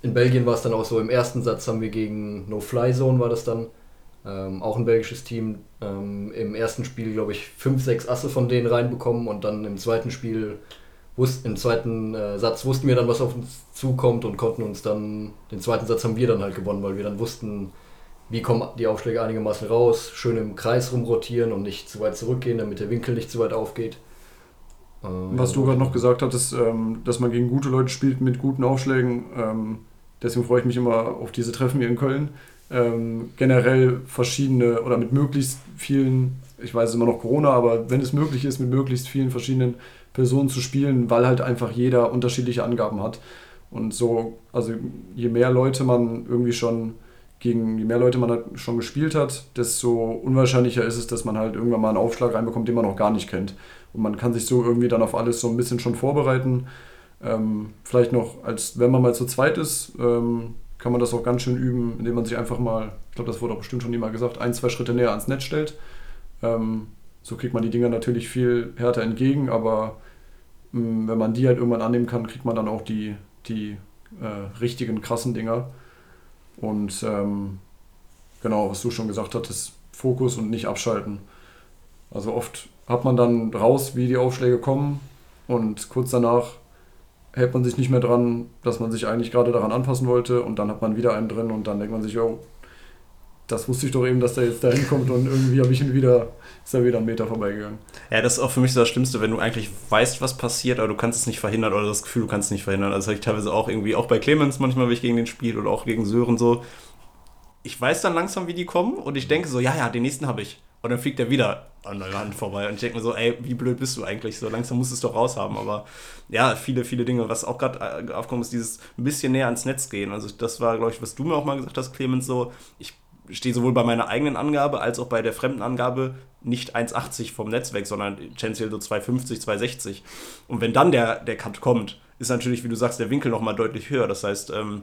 in Belgien war es dann auch so, im ersten Satz haben wir gegen No-Fly-Zone war das dann, ähm, auch ein belgisches Team, ähm, im ersten Spiel, glaube ich, 5, 6 Asse von denen reinbekommen und dann im zweiten Spiel, wusst, im zweiten äh, Satz wussten wir dann, was auf uns zukommt und konnten uns dann, den zweiten Satz haben wir dann halt gewonnen, weil wir dann wussten, wie kommen die Aufschläge einigermaßen raus, schön im Kreis rumrotieren und nicht zu weit zurückgehen, damit der Winkel nicht zu weit aufgeht. Ähm, Was du gerade noch gesagt hattest, ähm, dass man gegen gute Leute spielt mit guten Aufschlägen, ähm, deswegen freue ich mich immer auf diese Treffen hier in Köln. Generell verschiedene oder mit möglichst vielen, ich weiß immer noch Corona, aber wenn es möglich ist, mit möglichst vielen verschiedenen Personen zu spielen, weil halt einfach jeder unterschiedliche Angaben hat. Und so, also je mehr Leute man irgendwie schon gegen je mehr Leute man halt schon gespielt hat, desto unwahrscheinlicher ist es, dass man halt irgendwann mal einen Aufschlag reinbekommt, den man noch gar nicht kennt. Und man kann sich so irgendwie dann auf alles so ein bisschen schon vorbereiten. Ähm, vielleicht noch, als wenn man mal zu zweit ist, ähm, kann man das auch ganz schön üben, indem man sich einfach mal, ich glaube, das wurde auch bestimmt schon immer gesagt, ein, zwei Schritte näher ans Netz stellt. Ähm, so kriegt man die Dinger natürlich viel härter entgegen, aber mh, mm, wenn man die halt irgendwann annehmen kann, kriegt man dann auch die, die äh, richtigen krassen Dinger. Und ähm, genau, was du schon gesagt hattest, Fokus und nicht abschalten. Also oft hat man dann raus, wie die Aufschläge kommen und kurz danach hält man sich nicht mehr dran, dass man sich eigentlich gerade daran anpassen wollte und dann hat man wieder einen drin und dann denkt man sich, oh, das wusste ich doch eben, dass der jetzt da hinkommt und irgendwie habe ich ihn wieder, ist er wieder einen Meter vorbeigegangen. Ja, das ist auch für mich so das Schlimmste, wenn du eigentlich weißt, was passiert, aber du kannst es nicht verhindern oder das Gefühl, du kannst es nicht verhindern. Also ich teilweise auch irgendwie, auch bei Clemens manchmal, wenn ich gegen den spiele oder auch gegen Sören so. Ich weiß dann langsam, wie die kommen und ich denke so, ja, ja, den nächsten habe ich. Und dann fliegt er wieder an der Hand vorbei. Und ich denke mir so, ey, wie blöd bist du eigentlich? So langsam musst du es doch raushaben. Aber ja, viele, viele Dinge. Was auch gerade äh, aufkommt, ist dieses ein bisschen näher ans Netz gehen. Also das war, glaube ich, was du mir auch mal gesagt hast, Clemens, so, ich stehe sowohl bei meiner eigenen Angabe als auch bei der fremden Angabe nicht 1,80 vom Netz weg, sondern tendenziell so 2,50, 2,60. Und wenn dann der, der Cut kommt, ist natürlich, wie du sagst, der Winkel nochmal deutlich höher. Das heißt, ähm,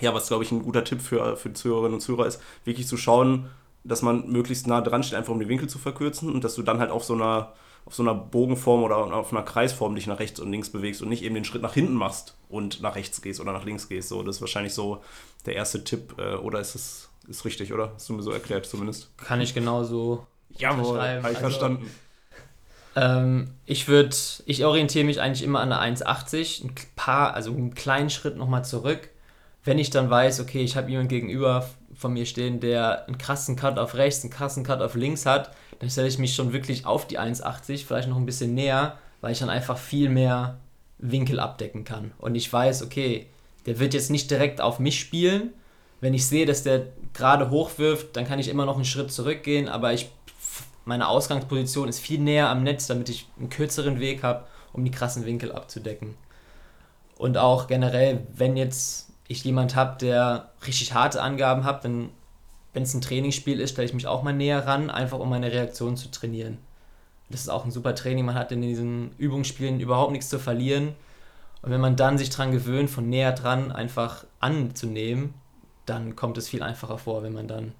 ja, was glaube ich ein guter Tipp für, für Zuhörerinnen und Zuhörer ist, wirklich zu schauen, dass man möglichst nah dran steht, einfach um den Winkel zu verkürzen und dass du dann halt auf so einer auf so einer Bogenform oder auf einer Kreisform dich nach rechts und links bewegst und nicht eben den Schritt nach hinten machst und nach rechts gehst oder nach links gehst. So, das ist wahrscheinlich so der erste Tipp. Äh, oder ist es ist richtig, oder? Hast du mir so erklärt zumindest. Kann ich genauso Jawohl, habe ich also, verstanden. Ähm, ich würde, ich orientiere mich eigentlich immer an der 1,80, ein paar, also einen kleinen Schritt nochmal zurück. Wenn ich dann weiß, okay, ich habe jemanden gegenüber von mir stehen, der einen krassen Cut auf rechts, einen krassen Cut auf links hat, dann stelle ich mich schon wirklich auf die 1,80, vielleicht noch ein bisschen näher, weil ich dann einfach viel mehr Winkel abdecken kann. Und ich weiß, okay, der wird jetzt nicht direkt auf mich spielen. Wenn ich sehe, dass der gerade hochwirft, dann kann ich immer noch einen Schritt zurückgehen, aber ich, meine Ausgangsposition ist viel näher am Netz, damit ich einen kürzeren Weg habe, um die krassen Winkel abzudecken. Und auch generell, wenn jetzt ich jemand habe, der richtig harte Angaben hat, dann, wenn es ein Trainingsspiel ist, stelle ich mich auch mal näher ran, einfach um meine Reaktion zu trainieren. Das ist auch ein super Training, man hat in diesen Übungsspielen überhaupt nichts zu verlieren. Und wenn man dann sich daran gewöhnt, von näher dran einfach anzunehmen, dann kommt es viel einfacher vor, wenn man dann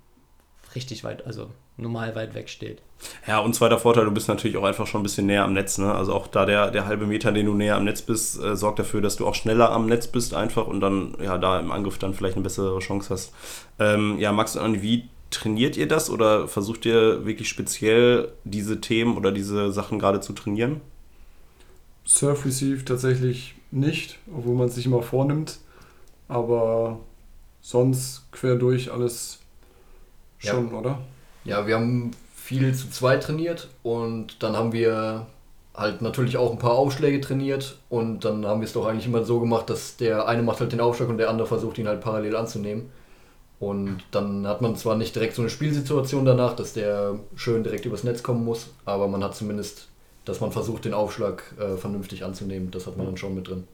richtig weit, also normal weit weg steht. Ja, und zweiter Vorteil, du bist natürlich auch einfach schon ein bisschen näher am Netz. Ne? Also auch da der, der halbe Meter, den du näher am Netz bist, äh, sorgt dafür, dass du auch schneller am Netz bist einfach und dann ja da im Angriff dann vielleicht eine bessere Chance hast. Ähm, ja, Max und Anni, wie trainiert ihr das oder versucht ihr wirklich speziell diese Themen oder diese Sachen gerade zu trainieren? Surf Receive tatsächlich nicht, obwohl man es sich immer vornimmt. Aber sonst quer durch alles schon, ja. oder? Ja, wir haben viel zu zweit trainiert und dann haben wir halt natürlich auch ein paar Aufschläge trainiert und dann haben wir es doch eigentlich immer so gemacht, dass der eine macht halt den Aufschlag und der andere versucht ihn halt parallel anzunehmen. Und dann hat man zwar nicht direkt so eine Spielsituation danach, dass der schön direkt übers Netz kommen muss, aber man hat zumindest, dass man versucht, den Aufschlag äh, vernünftig anzunehmen. Das hat man dann schon mit drin.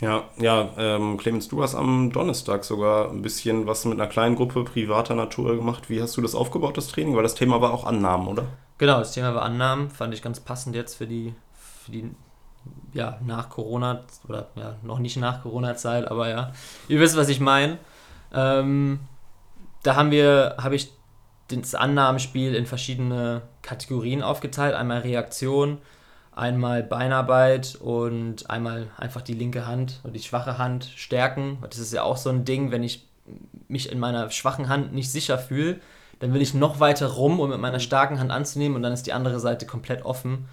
Ja, ja, ähm, Clemens, du hast am Donnerstag sogar ein bisschen was mit einer kleinen Gruppe privater Natur gemacht. Wie hast du das aufgebaut, das Training? Weil das Thema war auch Annahmen, oder? Genau, das Thema war Annahmen, fand ich ganz passend jetzt für die, für die ja, nach Corona, oder ja, noch nicht nach Corona-Zeit, aber ja, ihr wisst, was ich meine. Ähm, da haben wir, habe ich das Annahmenspiel in verschiedene Kategorien aufgeteilt. Einmal Reaktion, einmal Beinarbeit und einmal einfach die linke Hand und die schwache Hand stärken. Das ist ja auch so ein Ding, wenn ich mich in meiner schwachen Hand nicht sicher fühle, dann will ich noch weiter rum, um mit meiner starken Hand anzunehmen und dann ist die andere Seite komplett offen.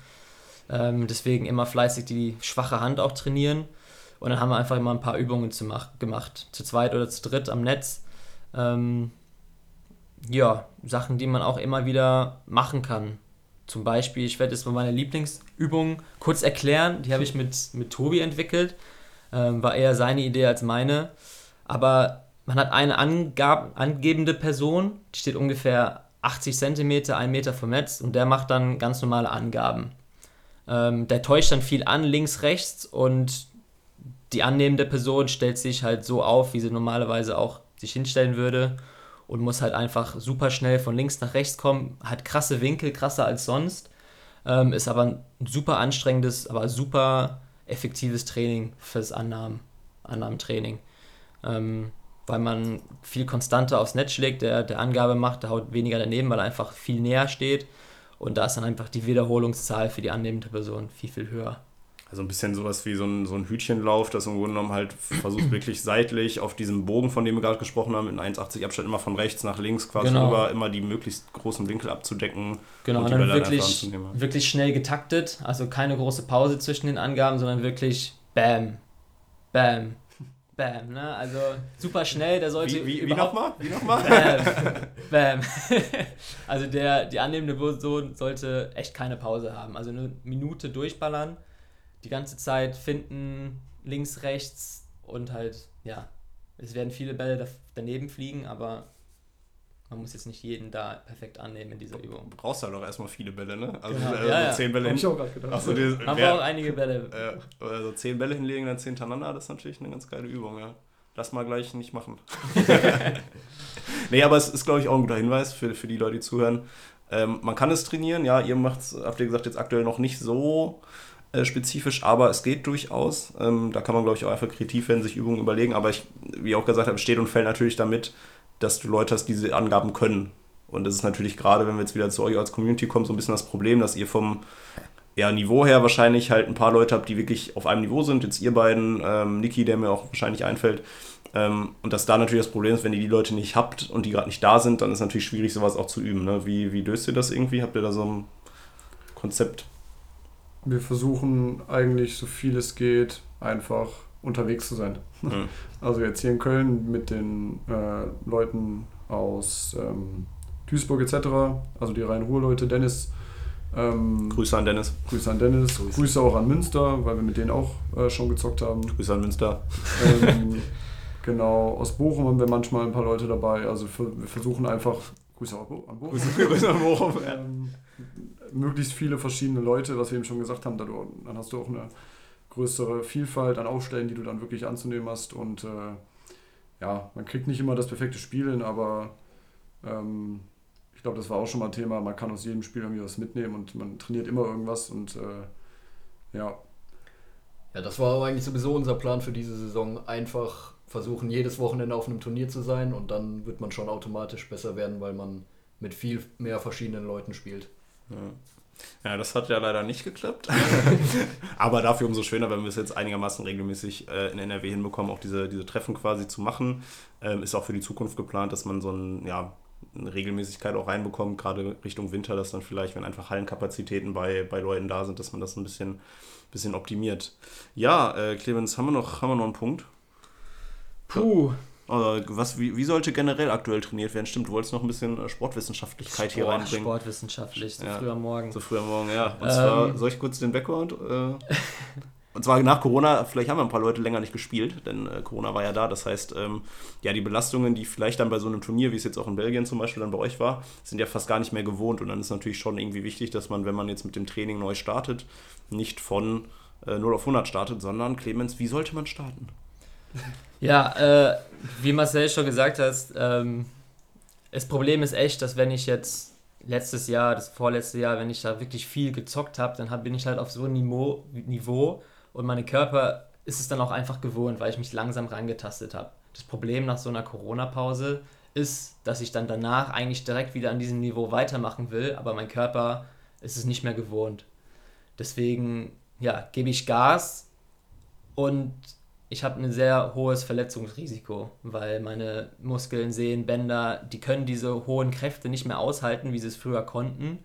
Ähm, deswegen immer fleißig die schwache Hand auch trainieren. Und dann haben wir einfach immer ein paar Übungen zu mach, gemacht, zu zweit oder zu dritt am Netz. Ähm, ja, Sachen, die man auch immer wieder machen kann. Zum Beispiel, ich werde jetzt mal meine Lieblingsübung kurz erklären. Die habe ich mit, mit Tobi entwickelt. Ähm, war eher seine Idee als meine. Aber man hat eine angab, angebende Person, die steht ungefähr 80 cm, 1 Meter vom Netz und der macht dann ganz normale Angaben. Ähm, der täuscht dann viel an, links, rechts und die annehmende Person stellt sich halt so auf, wie sie normalerweise auch sich hinstellen würde und muss halt einfach super schnell von links nach rechts kommen, hat krasse Winkel, krasser als sonst, ähm, ist aber ein super anstrengendes, aber super effektives Training fürs Annahmen, Annahmentraining. Ähm, weil man viel konstanter aufs Netz schlägt, der, der Angabe macht, der haut weniger daneben, weil er einfach viel näher steht. Und da ist dann einfach die Wiederholungszahl für die annehmende Person viel, viel höher. Also ein bisschen sowas wie so ein, so ein Hütchenlauf, das im Grunde genommen halt versucht wirklich seitlich auf diesem Bogen, von dem wir gerade gesprochen haben, in 1,80 Abstand immer von rechts nach links quasi genau. rüber, immer die möglichst großen Winkel abzudecken. Genau, und, und dann wirklich, wirklich schnell getaktet, also keine große Pause zwischen den Angaben, sondern wirklich Bam, Bam, Bam, ne? Also super schnell, der sollte. Wie, wie, wie nochmal? Wie nochmal? Bam. Bam. also der, die annehmende Person sollte echt keine Pause haben. Also eine Minute durchballern, die ganze Zeit finden, links, rechts und halt, ja. Es werden viele Bälle daneben fliegen, aber man muss jetzt nicht jeden da perfekt annehmen in dieser Übung. Du brauchst halt auch erstmal viele Bälle, ne? Also genau. äh, ja, zehn Bälle hin. ich auch gerade gedacht. Achso, die, Haben wir auch einige Bälle. Äh, also zehn Bälle hinlegen, dann zehn hintereinander, das ist natürlich eine ganz geile Übung, ja. Lass mal gleich nicht machen. nee, aber es ist, glaube ich, auch ein guter Hinweis für, für die Leute, die zuhören. Ähm, man kann es trainieren, ja, ihr macht es, habt ihr gesagt, jetzt aktuell noch nicht so spezifisch, aber es geht durchaus. Ähm, da kann man, glaube ich, auch einfach kreativ werden, sich Übungen überlegen. Aber ich, wie auch gesagt habe, steht und fällt natürlich damit, dass du Leute hast, die diese Angaben können. Und das ist natürlich gerade, wenn wir jetzt wieder zu euch als Community kommen, so ein bisschen das Problem, dass ihr vom ja, Niveau her wahrscheinlich halt ein paar Leute habt, die wirklich auf einem Niveau sind. Jetzt ihr beiden, ähm, Niki, der mir auch wahrscheinlich einfällt. Ähm, und dass da natürlich das Problem ist, wenn ihr die Leute nicht habt und die gerade nicht da sind, dann ist natürlich schwierig, sowas auch zu üben. Ne? Wie, wie löst ihr das irgendwie? Habt ihr da so ein Konzept? Wir versuchen eigentlich, so viel es geht, einfach unterwegs zu sein. Mhm. Also jetzt hier in Köln mit den äh, Leuten aus ähm, Duisburg etc., also die Rhein-Ruhr-Leute, Dennis. Ähm, Grüße an Dennis. Grüße an Dennis. Grüße, Grüße auch an Münster, weil wir mit denen auch äh, schon gezockt haben. Grüße an Münster. Ähm, genau, aus Bochum haben wir manchmal ein paar Leute dabei. Also wir versuchen einfach, Grüße an Bochum. Grüße, Grüße an Bochum. Möglichst viele verschiedene Leute, was wir eben schon gesagt haben, dann hast du auch eine größere Vielfalt an Aufstellen, die du dann wirklich anzunehmen hast. Und äh, ja, man kriegt nicht immer das perfekte Spielen, aber ähm, ich glaube, das war auch schon mal Thema. Man kann aus jedem Spiel irgendwie was mitnehmen und man trainiert immer irgendwas und äh, ja. Ja, das war eigentlich sowieso unser Plan für diese Saison. Einfach versuchen, jedes Wochenende auf einem Turnier zu sein und dann wird man schon automatisch besser werden, weil man mit viel mehr verschiedenen Leuten spielt. Ja. Ja, das hat ja leider nicht geklappt. Aber dafür umso schöner, wenn wir es jetzt einigermaßen regelmäßig äh, in NRW hinbekommen, auch diese, diese Treffen quasi zu machen. Ähm, ist auch für die Zukunft geplant, dass man so ein, ja, eine Regelmäßigkeit auch reinbekommt, gerade Richtung Winter, dass dann vielleicht, wenn einfach Hallenkapazitäten bei, bei Leuten da sind, dass man das ein bisschen, bisschen optimiert. Ja, äh, Clemens, haben wir, noch, haben wir noch einen Punkt? Puh. Was, wie, wie sollte generell aktuell trainiert werden? Stimmt, du wolltest noch ein bisschen äh, Sportwissenschaftlichkeit hier Sport, reinbringen. Sportwissenschaftlich, so Ja. früh am Morgen. So früh am Morgen, ja. Und Ähm. zwar, soll ich kurz den Background? Äh, und zwar nach Corona, vielleicht haben wir ein paar Leute länger nicht gespielt, denn äh, Corona war ja da. Das heißt, ähm, ja, die Belastungen, die vielleicht dann bei so einem Turnier, wie es jetzt auch in Belgien zum Beispiel dann bei euch war, sind ja fast gar nicht mehr gewohnt. Und dann ist natürlich schon irgendwie wichtig, dass man, wenn man jetzt mit dem Training neu startet, nicht von äh, 0 auf 100 startet, sondern, Clemens, wie sollte man starten? Ja, äh, wie Marcel schon gesagt hat, ähm, das Problem ist echt, dass wenn ich jetzt letztes Jahr, das vorletzte Jahr, wenn ich da wirklich viel gezockt habe, dann hab, bin ich halt auf so einem Niveau, und meine Körper ist es dann auch einfach gewohnt, weil ich mich langsam rangetastet habe. Das Problem nach so einer Corona-Pause ist, dass ich dann danach eigentlich direkt wieder an diesem Niveau weitermachen will, aber mein Körper ist es nicht mehr gewohnt. Deswegen, ja, gebe ich Gas und ich habe ein sehr hohes Verletzungsrisiko, weil meine Muskeln, Sehnen, Bänder, die können diese hohen Kräfte nicht mehr aushalten, wie sie es früher konnten,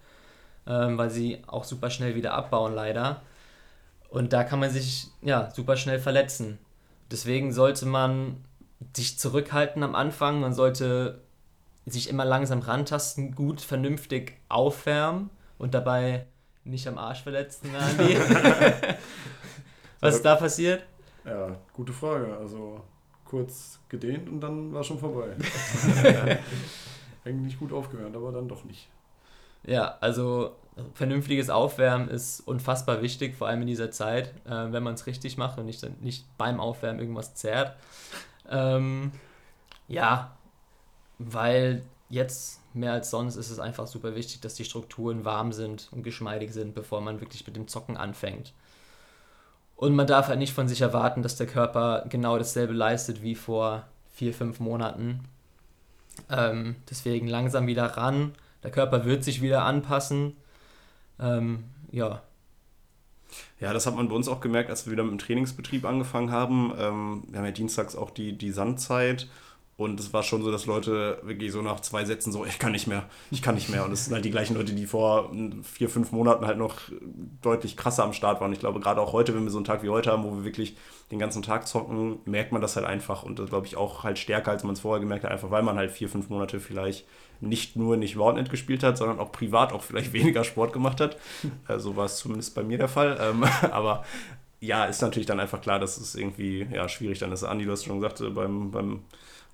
ähm, weil sie auch super schnell wieder abbauen, leider. Und da kann man sich ja super schnell verletzen. Deswegen sollte man sich zurückhalten am Anfang. Man sollte sich immer langsam rantasten, gut, vernünftig aufwärmen und dabei nicht am Arsch verletzen, Andi. Was ist da passiert? Ja, gute Frage. Also kurz gedehnt und dann war schon vorbei. Eigentlich gut aufgehört, aber dann doch nicht. Ja, also vernünftiges Aufwärmen ist unfassbar wichtig, vor allem in dieser Zeit, äh, wenn man es richtig macht und nicht, nicht beim Aufwärmen irgendwas zerrt. Ähm, ja, weil jetzt mehr als sonst ist es einfach super wichtig, dass die Strukturen warm sind und geschmeidig sind, bevor man wirklich mit dem Zocken anfängt. Und man darf halt nicht von sich erwarten, dass der Körper genau dasselbe leistet wie vor vier, fünf Monaten. Ähm, deswegen langsam wieder ran. Der Körper wird sich wieder anpassen. Ähm, ja, Ja, das hat man bei uns auch gemerkt, als wir wieder mit dem Trainingsbetrieb angefangen haben. Ähm, wir haben ja dienstags auch die, die Sandzeit und es war schon so, dass Leute wirklich so nach zwei Sätzen so, ich kann nicht mehr, ich kann nicht mehr. Und es sind halt die gleichen Leute, die vor vier, fünf Monaten halt noch deutlich krasser am Start waren. Ich glaube, gerade auch heute, wenn wir so einen Tag wie heute haben, wo wir wirklich den ganzen Tag zocken, merkt man das halt einfach und das glaube ich auch halt stärker, als man es vorher gemerkt hat, einfach weil man halt vier, fünf Monate vielleicht nicht nur nicht Roundnet gespielt hat, sondern auch privat auch vielleicht weniger Sport gemacht hat. Äh, so war es zumindest bei mir der Fall. Ähm, aber ja, ist natürlich dann einfach klar, dass es irgendwie ja, schwierig dann ist. Andi, du hast schon gesagt, äh, beim, beim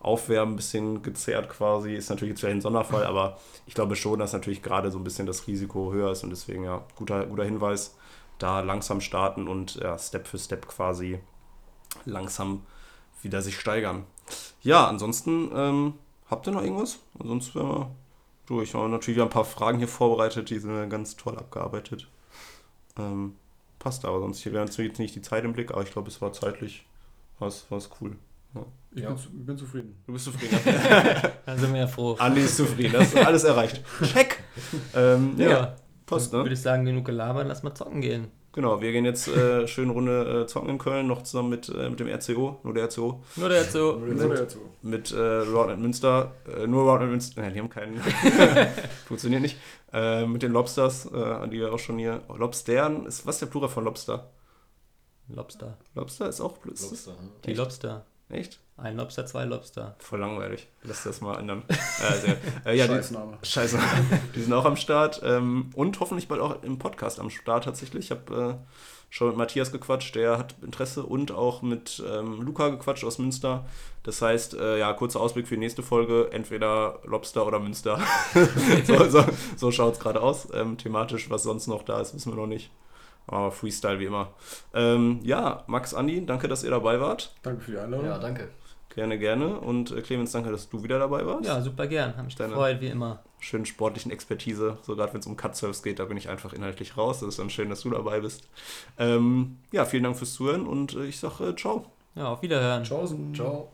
Aufwärmen ein bisschen gezerrt quasi, ist natürlich jetzt ein Sonderfall, aber ich glaube schon, dass natürlich gerade so ein bisschen das Risiko höher ist und deswegen ja, guter, guter Hinweis, da langsam starten und ja, Step für Step quasi langsam wieder sich steigern. Ja, ansonsten ähm, habt ihr noch irgendwas? Ansonsten wären wir durch. Wir haben natürlich ein paar Fragen hier vorbereitet, die sind ganz toll abgearbeitet. Ähm, passt aber sonst hier wäre jetzt nicht die Zeit im Blick, aber ich glaube, es war zeitlich was was cool. Ich Ja. bin, zu- bin zufrieden. Du bist zufrieden. dann sind wir ja froh. Andi ist zufrieden, das ist alles erreicht. Check! Ähm, ja, passt, Würde ne? ich sagen, genug gelabert, lass mal zocken gehen. Genau, wir gehen jetzt äh, schön Runde äh, zocken in Köln, noch zusammen mit, äh, mit dem RCO, nur der RCO, Nur dazu. Nur dazu. mit äh, Roundnet Münster, äh, nur Roundnet Münster, nein, die haben keinen, funktioniert nicht, äh, mit den Lobsters, äh, an die wir auch schon hier, Lobstern, ist, was ist der Plural von Lobster? Lobster. Lobster ist auch das- Lobster, hm? Die Lobster. Echt? Ein Lobster, zwei Lobster. Voll langweilig. Lass das mal ändern. äh, sehr, äh, ja, die, Scheißname. Scheiße. Die sind auch am Start. Ähm, und hoffentlich bald auch im Podcast am Start tatsächlich. Ich habe äh, schon mit Matthias gequatscht, der hat Interesse und auch mit ähm, Luca gequatscht aus Münster. Das heißt, äh, ja, kurzer Ausblick für die nächste Folge, entweder Lobster oder Münster. so so, so schaut es gerade aus. Ähm, thematisch, was sonst noch da ist, wissen wir noch nicht. Aber Freestyle wie immer. Ähm, ja, Max, Andi, danke, dass ihr dabei wart. Danke für die Einladung. Ja, danke. Gerne, gerne. Und äh, Clemens, danke, dass du wieder dabei warst. Ja, super gern. Hab mich Deine- gefreut, wie immer. schönen sportlichen Expertise. So gerade wenn es um Cut-Surfs geht, da bin ich einfach inhaltlich raus. Das ist dann schön, dass du dabei bist. Ähm, ja, vielen Dank fürs Zuhören und äh, ich sage äh, ciao. Ja, auf Wiederhören. Tschaußen. Ciao.